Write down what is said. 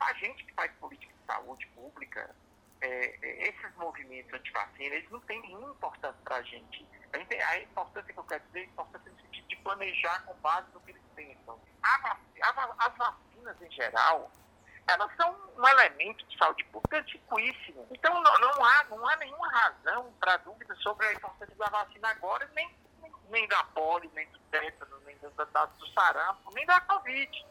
a gente que faz política de saúde pública, é, é esses movimentos anti-vacina, eles não têm nenhuma importância para a gente. A, importância que eu quero dizer é a importância no sentido de planejar com base no que eles pensam. A, a, as vacinas, em geral, elas são um elemento de saúde pública antiquíssimo. Então, não, não, há, não há nenhuma razão para dúvida sobre a importância da vacina agora, nem, nem, nem da poli, nem do tétano, nem do, do, do sarampo, nem da Covid.